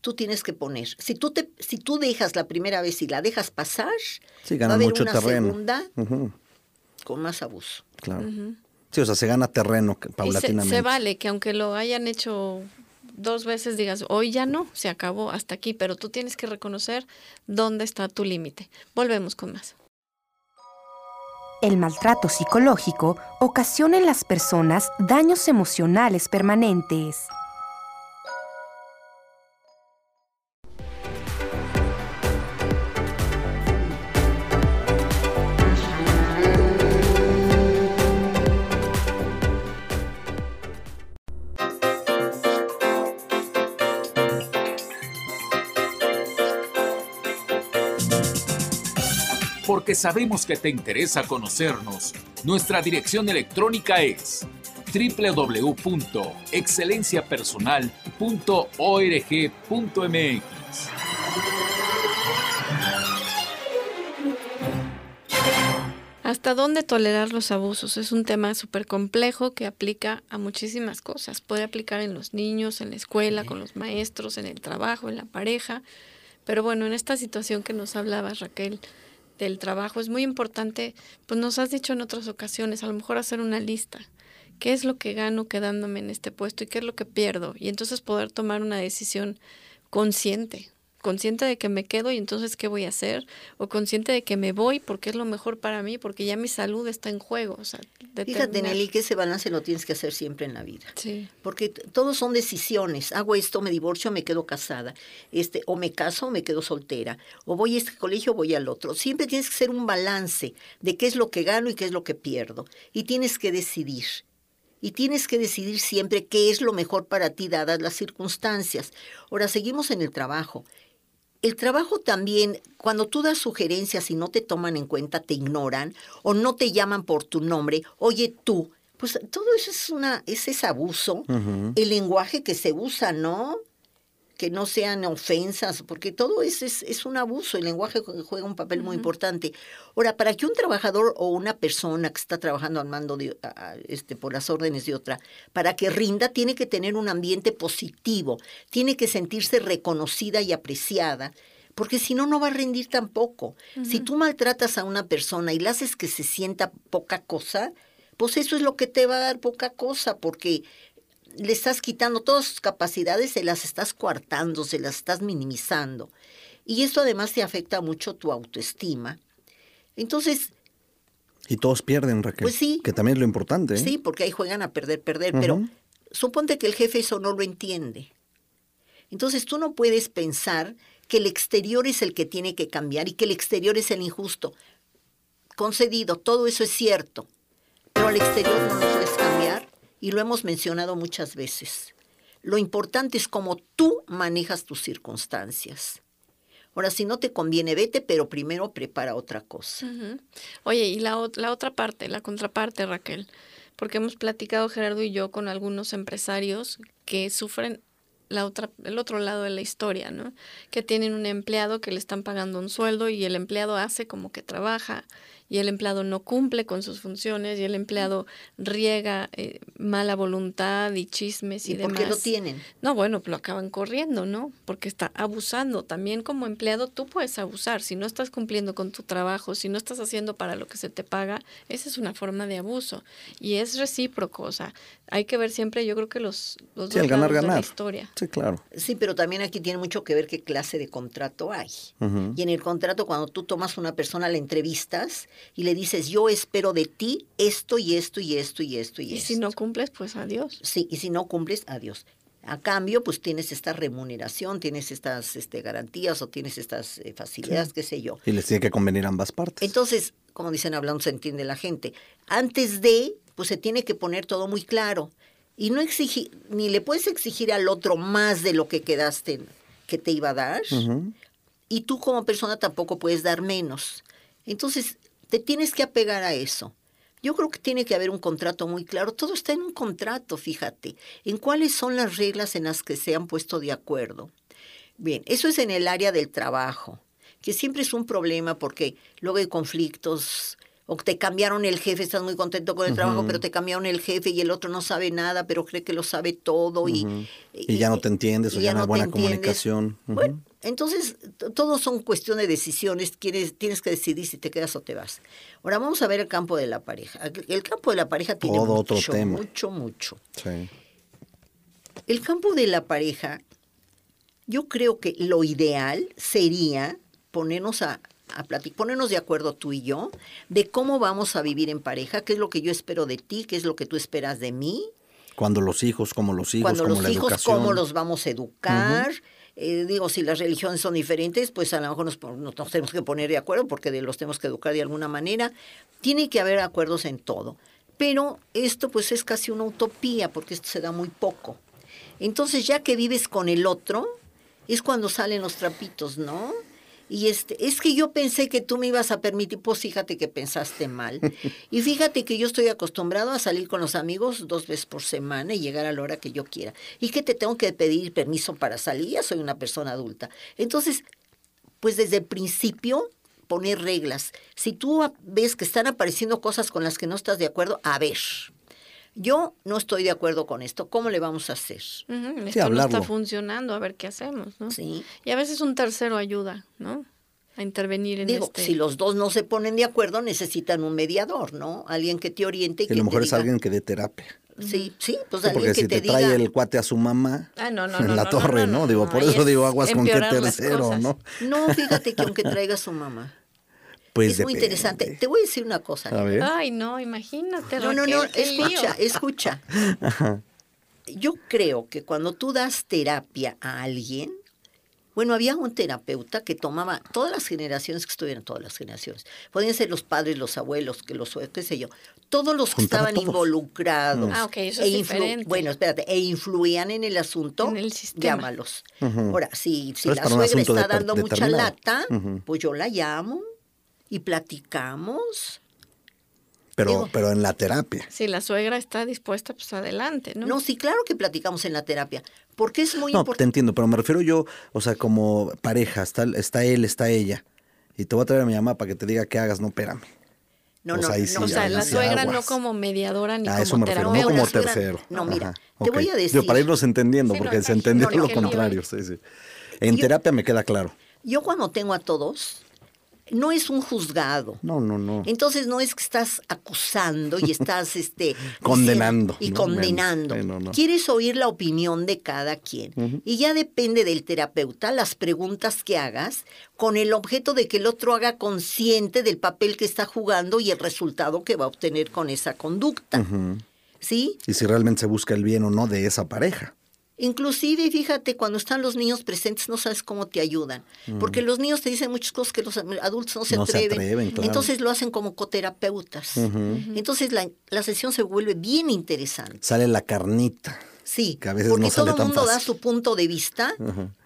Speaker 3: tú tienes que poner. Si tú, te, si tú dejas la primera vez y la dejas pasar,
Speaker 4: Sí,
Speaker 3: va a
Speaker 4: gana
Speaker 3: haber
Speaker 4: mucho
Speaker 3: una
Speaker 4: terreno.
Speaker 3: segunda
Speaker 4: Ujú,
Speaker 3: con más abuso.
Speaker 4: claro. Sí, o sea, se gana terreno que-
Speaker 2: Y se,
Speaker 4: paulatinamente.
Speaker 2: se vale que aunque lo hayan hecho dos veces, digas, hoy ya no, se acabó hasta aquí, pero tú tienes que reconocer dónde está tu límite. Volvemos con más.
Speaker 5: El maltrato psicológico ocasiona en las personas daños emocionales permanentes.
Speaker 1: Porque sabemos que te interesa conocernos, nuestra dirección electrónica es www.excelenciapersonal.com
Speaker 2: ¿Hasta dónde tolerar los abusos? Es un tema súper complejo que aplica a muchísimas cosas. Puede aplicar en los niños, en la escuela, con los maestros, en el trabajo, en la pareja. Pero bueno, en esta situación que nos hablabas, Raquel, del trabajo, es muy importante, pues nos has dicho en otras ocasiones, a lo mejor hacer una lista. ¿Qué es lo que gano quedándome en este puesto y qué es lo que pierdo? Y entonces poder tomar una decisión consciente, consciente de que me quedo y entonces qué voy a hacer, o consciente de que me voy porque es lo mejor para mí, porque ya mi salud está en juego. O sea,
Speaker 3: Fíjate, Nelly, que ese balance lo tienes que hacer siempre en la vida.
Speaker 2: Sí.
Speaker 3: Porque todos son decisiones. Hago esto, me divorcio, me quedo casada. Este, o me caso o me quedo soltera. O voy a este colegio o voy al otro. Siempre tienes que hacer un balance de qué es lo que gano y qué es lo que pierdo. Y tienes que decidir. Y tienes que decidir siempre qué es lo mejor para ti dadas las circunstancias. Ahora seguimos en el trabajo el trabajo también, cuando tú das sugerencias y no te toman en cuenta, te ignoran o no te llaman por tu nombre, oye tú, pues todo eso es una, ese es abuso. El lenguaje que se usa, ¿no? Que no sean ofensas, porque todo es, es, un abuso, el lenguaje juega un papel muy importante. Ahora, para que un trabajador o una persona que está trabajando al mando de, este, por las órdenes de otra, para que rinda, tiene que tener un ambiente positivo, tiene que sentirse reconocida y apreciada, porque si no, no va a rendir tampoco. Si tú maltratas a una persona y la haces que se sienta poca cosa, pues eso es lo que te va a dar poca cosa, porque le estás quitando todas sus capacidades, se las estás coartando, se las estás minimizando. Y esto además te afecta mucho tu autoestima. Entonces...
Speaker 4: Y todos pierden, Raquel.
Speaker 3: Pues sí.
Speaker 4: Que también es lo importante. ¿eh?
Speaker 3: Sí, porque ahí juegan a perder, perder. Pero suponte que el jefe eso no lo entiende. Entonces tú no puedes pensar que el exterior es el que tiene que cambiar y que el exterior es el injusto. Concedido, todo eso es cierto. Pero al exterior no lo puedes cambiar y lo hemos mencionado muchas veces. Lo importante es cómo tú manejas tus circunstancias. Ahora, si no te conviene, vete, pero primero prepara otra cosa.
Speaker 2: Oye, y la, la otra parte, la contraparte, Raquel, porque hemos platicado Gerardo y yo con algunos empresarios que sufren la otra, el otro lado de la historia, ¿no? Que tienen un empleado que le están pagando un sueldo y el empleado hace como que trabaja y el empleado no cumple con sus funciones y el empleado riega eh, mala voluntad y chismes y, demás.
Speaker 3: ¿Por qué lo tienen?
Speaker 2: No, bueno, lo acaban corriendo, ¿no? Porque está abusando. También como empleado tú puedes abusar. Si no estás cumpliendo con tu trabajo, si no estás haciendo para lo que se te paga, esa es una forma de abuso. Y es recíproco, o sea, hay que ver siempre, yo creo que los, los
Speaker 4: dos ganar, ganar.
Speaker 2: de la historia.
Speaker 4: Sí, claro.
Speaker 3: Sí, pero también aquí tiene mucho que ver qué clase de contrato hay. Y en el contrato, cuando tú tomas una persona, la entrevistas, y le dices, yo espero de ti esto y esto y esto y esto y,
Speaker 2: y si no cumples, pues adiós.
Speaker 3: Sí, y si no cumples, adiós. A cambio, pues tienes esta remuneración, tienes estas este, garantías o tienes estas eh, facilidades, qué sé yo.
Speaker 4: Y les tiene que convenir ambas partes.
Speaker 3: Entonces, como dicen hablando, se entiende la gente. Antes de, pues se tiene que poner todo muy claro. Y no exigir, ni le puedes exigir al otro más de lo que quedaste que te iba a dar. Y tú como persona tampoco puedes dar menos. Entonces, te tienes que apegar a eso. Yo creo que tiene que haber un contrato muy claro. Todo está en un contrato, fíjate, en cuáles son las reglas en las que se han puesto de acuerdo. Bien, eso es en el área del trabajo, que siempre es un problema porque luego hay conflictos, o te cambiaron el jefe, estás muy contento con el trabajo, pero te cambiaron el jefe y el otro no sabe nada, pero cree que lo sabe todo y,
Speaker 4: y, ya no te entiendes o ya, no hay buena comunicación.
Speaker 3: Bueno, entonces todos son cuestión de decisiones, tienes que decidir si te quedas o te vas. Ahora vamos a ver el campo de la pareja. El campo de la pareja tiene mucho, mucho, mucho.
Speaker 4: Sí.
Speaker 3: El campo de la pareja, yo creo que lo ideal sería ponernos a a platicar, ponernos de acuerdo tú y yo de cómo vamos a vivir en pareja, qué es lo que yo espero de ti, qué es lo que tú esperas de mí.
Speaker 4: Cuando los hijos, como los hijos,
Speaker 3: Cuando
Speaker 4: como
Speaker 3: los hijos,
Speaker 4: educación.
Speaker 3: cómo los vamos a educar. Eh, digo, si las religiones son diferentes, pues a lo mejor nos, nos, tenemos que poner de acuerdo porque los tenemos que educar de alguna manera. Tiene que haber acuerdos en todo. Pero esto pues es casi una utopía porque esto se da muy poco. Entonces ya que vives con el otro, es cuando salen los trapitos, ¿no? Y este, es que yo pensé que tú me ibas a permitir, pues fíjate que pensaste mal. [LAUGHS] Y fíjate que yo estoy acostumbrado a salir con los amigos dos veces por semana y llegar a la hora que yo quiera. Y que te tengo que pedir permiso para salir, ya soy una persona adulta. Entonces, pues desde el principio poner reglas. Si tú ves que están apareciendo cosas con las que no estás de acuerdo, a ver, yo no estoy de acuerdo con esto, ¿cómo le vamos a hacer?
Speaker 2: Ujú, esto no está funcionando, a ver qué hacemos, ¿no?
Speaker 3: Sí.
Speaker 2: Y a veces un tercero ayuda, ¿no? A intervenir en
Speaker 3: Digo,
Speaker 2: este...
Speaker 3: si los dos no se ponen de acuerdo, necesitan un mediador, ¿no? Alguien que te oriente y que
Speaker 4: a lo mejor
Speaker 3: te
Speaker 4: es alguien que dé terapia.
Speaker 3: Sí, sí, pues
Speaker 4: Sí,
Speaker 3: alguien
Speaker 4: porque
Speaker 3: que
Speaker 4: si
Speaker 3: te,
Speaker 4: te trae el cuate a su mamá
Speaker 2: Ah, no, no,
Speaker 4: en
Speaker 2: no,
Speaker 4: la
Speaker 2: no,
Speaker 4: torre,
Speaker 2: no,
Speaker 4: ¿no?
Speaker 2: no,
Speaker 4: Digo,
Speaker 2: no,
Speaker 4: por eso
Speaker 2: es
Speaker 4: digo aguas con qué tercero. ¿no?
Speaker 3: No, fíjate que aunque traiga a su mamá.
Speaker 4: Pues
Speaker 3: es muy
Speaker 4: depende.
Speaker 3: interesante. Te voy a decir una cosa.
Speaker 4: A ver.
Speaker 2: Ay, no, imagínate,
Speaker 3: No, no, no, escucha,
Speaker 2: lío.
Speaker 3: escucha. [LAUGHS] Yo creo que cuando tú das terapia a alguien, bueno, había un terapeuta que tomaba todas las generaciones que estuvieran, todas las generaciones. Podían ser los padres, los abuelos, que los qué sé yo, todos los que estaban
Speaker 4: todos.
Speaker 3: involucrados.
Speaker 2: Ah, ok, eso
Speaker 3: e
Speaker 2: es
Speaker 3: influ-
Speaker 2: diferente.
Speaker 3: Bueno, espérate, e influían en el asunto,
Speaker 2: En el sistema.
Speaker 3: llámalos. Ahora, si, si la suegra está dando mucha lata, pues yo la llamo y platicamos.
Speaker 4: Pero,
Speaker 3: digo-
Speaker 4: pero en la terapia.
Speaker 2: Si la suegra está dispuesta, pues adelante, ¿no?
Speaker 3: No, sí, claro que platicamos en la terapia, porque es muy
Speaker 4: No, te
Speaker 3: importante.
Speaker 4: entiendo, pero me refiero yo, o sea, como pareja, está, está él, está ella. Y te voy a traer a mi mamá para que te diga qué hagas, no, espérame.
Speaker 3: No,
Speaker 4: O
Speaker 3: no,
Speaker 4: sea, ahí
Speaker 3: no,
Speaker 4: sí,
Speaker 2: o sea, la
Speaker 4: sí
Speaker 2: suegra no
Speaker 4: aguas.
Speaker 2: como mediadora ni
Speaker 4: A
Speaker 2: como
Speaker 4: eso me refiero, no
Speaker 2: terapeuta.
Speaker 4: como
Speaker 3: la suegra-
Speaker 4: tercero.
Speaker 3: no, mira,
Speaker 4: Ajá,
Speaker 3: te
Speaker 4: ok.
Speaker 3: voy a decir-
Speaker 4: para irnos entendiendo,
Speaker 2: Sí, no,
Speaker 4: porque se
Speaker 2: imagínate,
Speaker 4: entendió
Speaker 3: no,
Speaker 4: lo contrario. Sí, sí. En
Speaker 3: Yo-
Speaker 4: terapia me queda claro.
Speaker 3: Yo cuando tengo a todos, no es un juzgado.
Speaker 4: No, no, no.
Speaker 3: Entonces no es que estás acusando y estás [LAUGHS] este
Speaker 4: Condenando,
Speaker 3: y
Speaker 4: ¿no?
Speaker 3: condenando.
Speaker 4: No, no.
Speaker 3: Quieres oír la opinión de cada quien. Y ya depende del terapeuta las preguntas que hagas con el objeto de que el otro haga consciente del papel que está jugando y el resultado que va a obtener con esa conducta. ¿Sí?
Speaker 4: Y si realmente se busca el bien o no de esa pareja.
Speaker 3: Inclusive, fíjate, cuando están los niños presentes no sabes cómo te ayudan, porque los niños te dicen muchas cosas que los adultos no se
Speaker 4: No se
Speaker 3: atreven.
Speaker 4: atreven, claro.
Speaker 3: Entonces lo hacen como coterapeutas. Entonces la, la sesión se vuelve bien interesante.
Speaker 4: Sale la carnita.
Speaker 3: Sí,
Speaker 4: Que a veces
Speaker 3: porque
Speaker 4: no sale
Speaker 3: todo el mundo da su punto de vista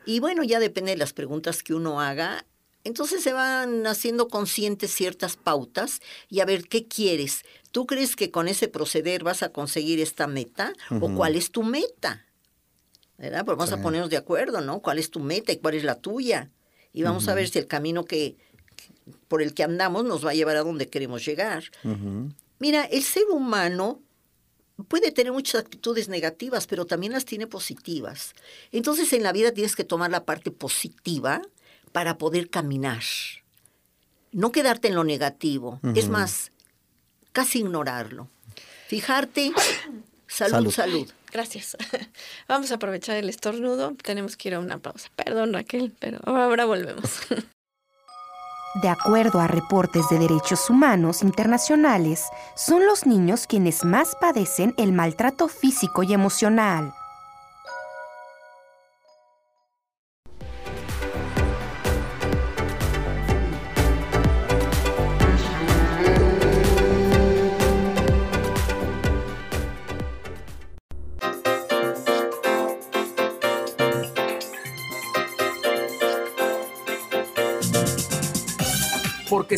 Speaker 3: y bueno, ya depende de las preguntas que uno haga. Entonces se van haciendo conscientes ciertas pautas y a ver qué quieres. ¿Tú crees que con ese proceder vas a conseguir esta meta o cuál es tu meta? ¿Verdad? Pues vamos a ponernos de acuerdo, ¿no? ¿Cuál es tu meta y cuál es la tuya? Y vamos a ver si el camino que por el que andamos nos va a llevar a donde queremos llegar. Mira, el ser humano puede tener muchas actitudes negativas, pero también las tiene positivas. Entonces en la vida tienes que tomar la parte positiva para poder caminar. No quedarte en lo negativo. Es más, casi ignorarlo. Fijarte, salud,
Speaker 4: Salud.
Speaker 3: salud.
Speaker 2: Gracias. [LAUGHS] Vamos a aprovechar el estornudo. Tenemos que ir a una pausa. Perdón, Raquel, pero ahora volvemos. [LAUGHS]
Speaker 5: De acuerdo a reportes de derechos humanos internacionales, son los niños quienes más padecen el maltrato físico y emocional.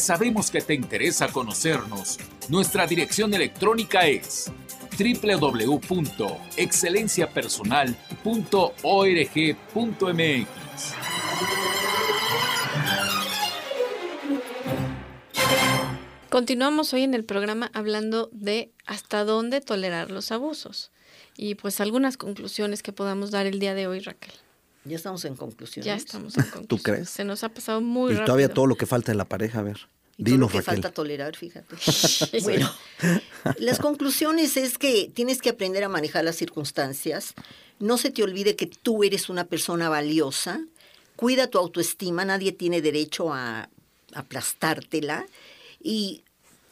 Speaker 1: Sabemos que te interesa conocernos, nuestra dirección electrónica es www.excelenciapersonal.org.mx.
Speaker 2: Continuamos hoy en el programa hablando de hasta dónde tolerar los abusos. Y pues algunas conclusiones que podamos dar el día de hoy, Raquel.
Speaker 3: Ya estamos en conclusión.
Speaker 2: Ya estamos en [LAUGHS] conclusión.
Speaker 4: crees?
Speaker 2: Se nos ha pasado muy
Speaker 4: y
Speaker 2: rápido.
Speaker 4: todavía todo lo que falta en la pareja, a ver.
Speaker 3: Y todo lo que
Speaker 4: Raquel.
Speaker 3: falta tolerar, fíjate. [LAUGHS] bueno, [LAUGHS] las conclusiones es que tienes que aprender a manejar las circunstancias. No se te olvide que tú eres una persona valiosa. Cuida tu autoestima. Nadie tiene derecho a aplastártela. Y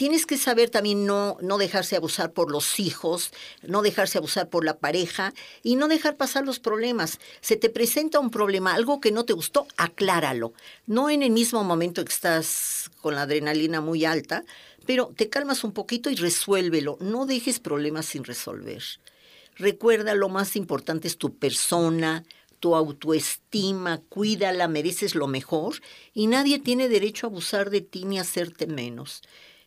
Speaker 3: tienes que saber también no, no dejarse abusar por los hijos, no dejarse abusar por la pareja y no dejar pasar los problemas. Se te presenta un problema, algo que no te gustó, acláralo. No en el mismo momento que estás con la adrenalina muy alta, pero te calmas un poquito y resuélvelo. No dejes problemas sin resolver. Recuerda, lo más importante es tu persona, tu autoestima, cuídala, mereces lo mejor y nadie tiene derecho a abusar de ti ni hacerte menos.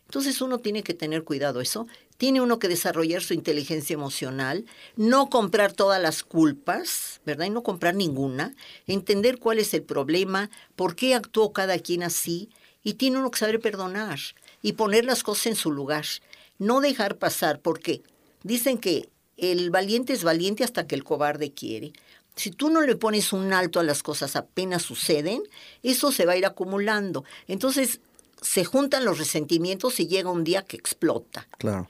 Speaker 3: Entonces uno tiene que tener cuidado eso. Tiene uno que desarrollar su inteligencia emocional, no comprar todas las culpas, ¿verdad? Y no comprar ninguna, entender cuál es el problema, por qué actuó cada quien así, y tiene uno que saber perdonar y poner las cosas en su lugar. No dejar pasar, porque dicen que el valiente es valiente hasta que el cobarde quiere. Si tú no le pones un alto a las cosas apenas suceden, eso se va a ir acumulando. Entonces se juntan los resentimientos y llega un día que explota.
Speaker 4: Claro.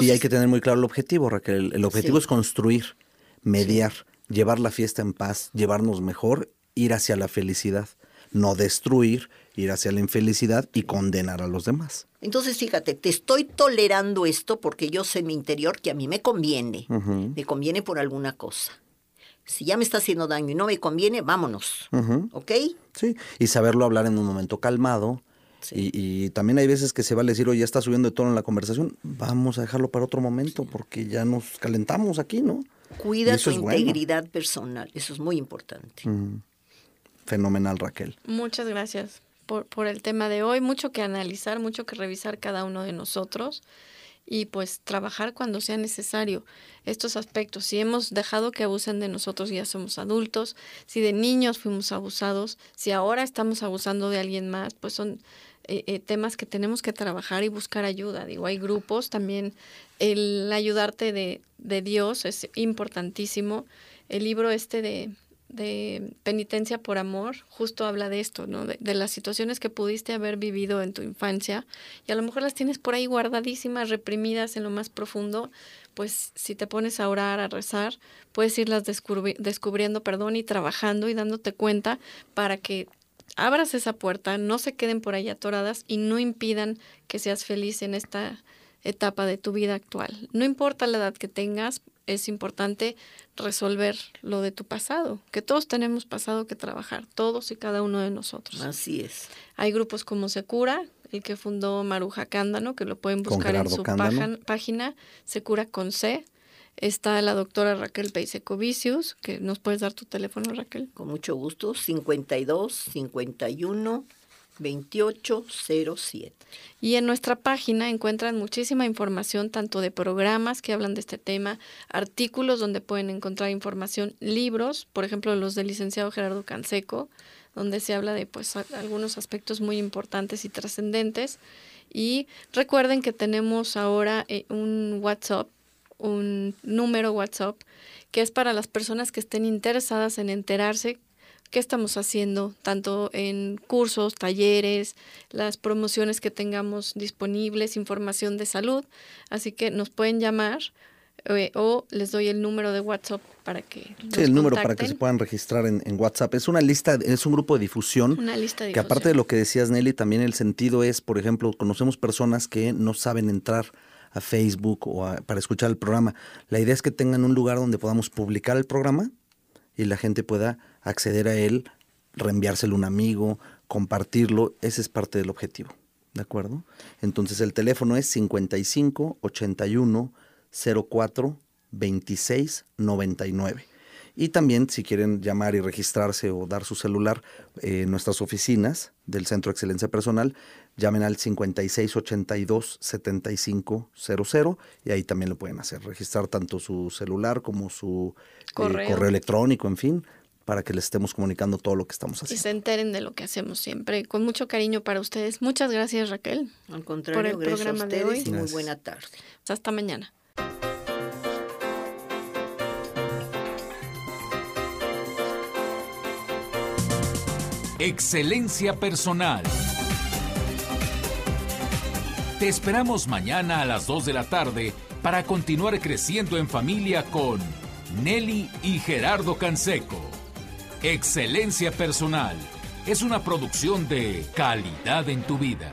Speaker 4: y hay que tener muy claro el objetivo, Raquel. El objetivo es construir, mediar, llevar la fiesta en paz, llevarnos mejor, ir hacia la felicidad, no destruir, ir hacia la infelicidad y condenar a los demás.
Speaker 3: Entonces, fíjate, te estoy tolerando esto porque yo sé en mi interior que a mí me conviene, me conviene por alguna cosa. Si ya me está haciendo daño y no me conviene, vámonos. ¿Ok?
Speaker 4: Sí, y saberlo hablar en un momento calmado. Y, también hay veces que se va a decir, oye, ya está subiendo de tono en la conversación, vamos a dejarlo para otro momento porque ya nos calentamos aquí, ¿no?
Speaker 3: Cuida tu integridad personal, eso es muy importante.
Speaker 4: Fenomenal, Raquel.
Speaker 2: Muchas gracias por, por el tema de hoy. Mucho que analizar, mucho que revisar cada uno de nosotros y pues trabajar cuando sea necesario estos aspectos. Si hemos dejado que abusen de nosotros, ya somos adultos, si de niños fuimos abusados, si ahora estamos abusando de alguien más, pues son eh, eh, temas que tenemos que trabajar y buscar ayuda. Digo, hay grupos también, el ayudarte de, de Dios es importantísimo. El libro este de de penitencia por amor justo habla de esto, ¿no? De, las situaciones que pudiste haber vivido en tu infancia y a lo mejor las tienes por ahí guardadísimas, reprimidas en lo más profundo, pues si te pones a orar, a rezar, puedes irlas descubriendo, perdón, y trabajando y dándote cuenta para que abras esa puerta, no se queden por ahí atoradas y no impidan que seas feliz en esta etapa de tu vida actual. No importa la edad que tengas, es importante resolver lo de tu pasado, que todos tenemos pasado que trabajar, todos y cada uno de nosotros.
Speaker 3: Así es.
Speaker 2: Hay grupos como Secura, el que fundó Maruja Cándano, que lo pueden buscar en su página, Secura con C. Está la doctora Raquel Peisecovicius, que nos puedes dar tu teléfono, Raquel.
Speaker 3: Con mucho gusto, 52 51 2807.
Speaker 2: Y en nuestra página encuentran muchísima información, tanto de programas que hablan de este tema, artículos donde pueden encontrar información, libros, por ejemplo, los del licenciado Gerardo Canseco, donde se habla de pues algunos aspectos muy importantes y trascendentes. Y recuerden que tenemos ahora eh, un WhatsApp, un número WhatsApp, que es para las personas que estén interesadas en enterarse qué estamos haciendo, tanto en cursos, talleres, las promociones que tengamos disponibles, información de salud. Así que nos pueden llamar eh, o les doy el número de WhatsApp para que
Speaker 4: sí el número para que se puedan registrar en, WhatsApp. Es una lista es un grupo de difusión
Speaker 2: una lista de
Speaker 4: que aparte de lo que decías Nelly también el sentido es por ejemplo conocemos personas que no saben entrar a Facebook o para escuchar el programa la idea es que tengan un lugar donde podamos publicar el programa y la gente pueda acceder a él, reenviárselo a un amigo, compartirlo, ese es parte del objetivo. ¿De acuerdo? Entonces el teléfono es 55 81 04 26 99. Y también si quieren llamar y registrarse o dar su celular en eh, nuestras oficinas del Centro de Excelencia Personal, llamen al 5682-7500 y ahí también lo pueden hacer. Registrar tanto su celular como su eh, correo, electrónico, en fin, para que les estemos comunicando todo lo que estamos haciendo.
Speaker 2: Y se enteren de lo que hacemos siempre, con mucho cariño para ustedes. Muchas gracias, Raquel.
Speaker 3: Al contrario, por el programa de hoy. muy buena tarde.
Speaker 2: Hasta mañana.
Speaker 1: Excelencia personal. Te esperamos mañana a las 2 de la tarde para continuar creciendo en familia con Nelly y Gerardo Canseco. Excelencia personal es una producción de calidad en tu vida.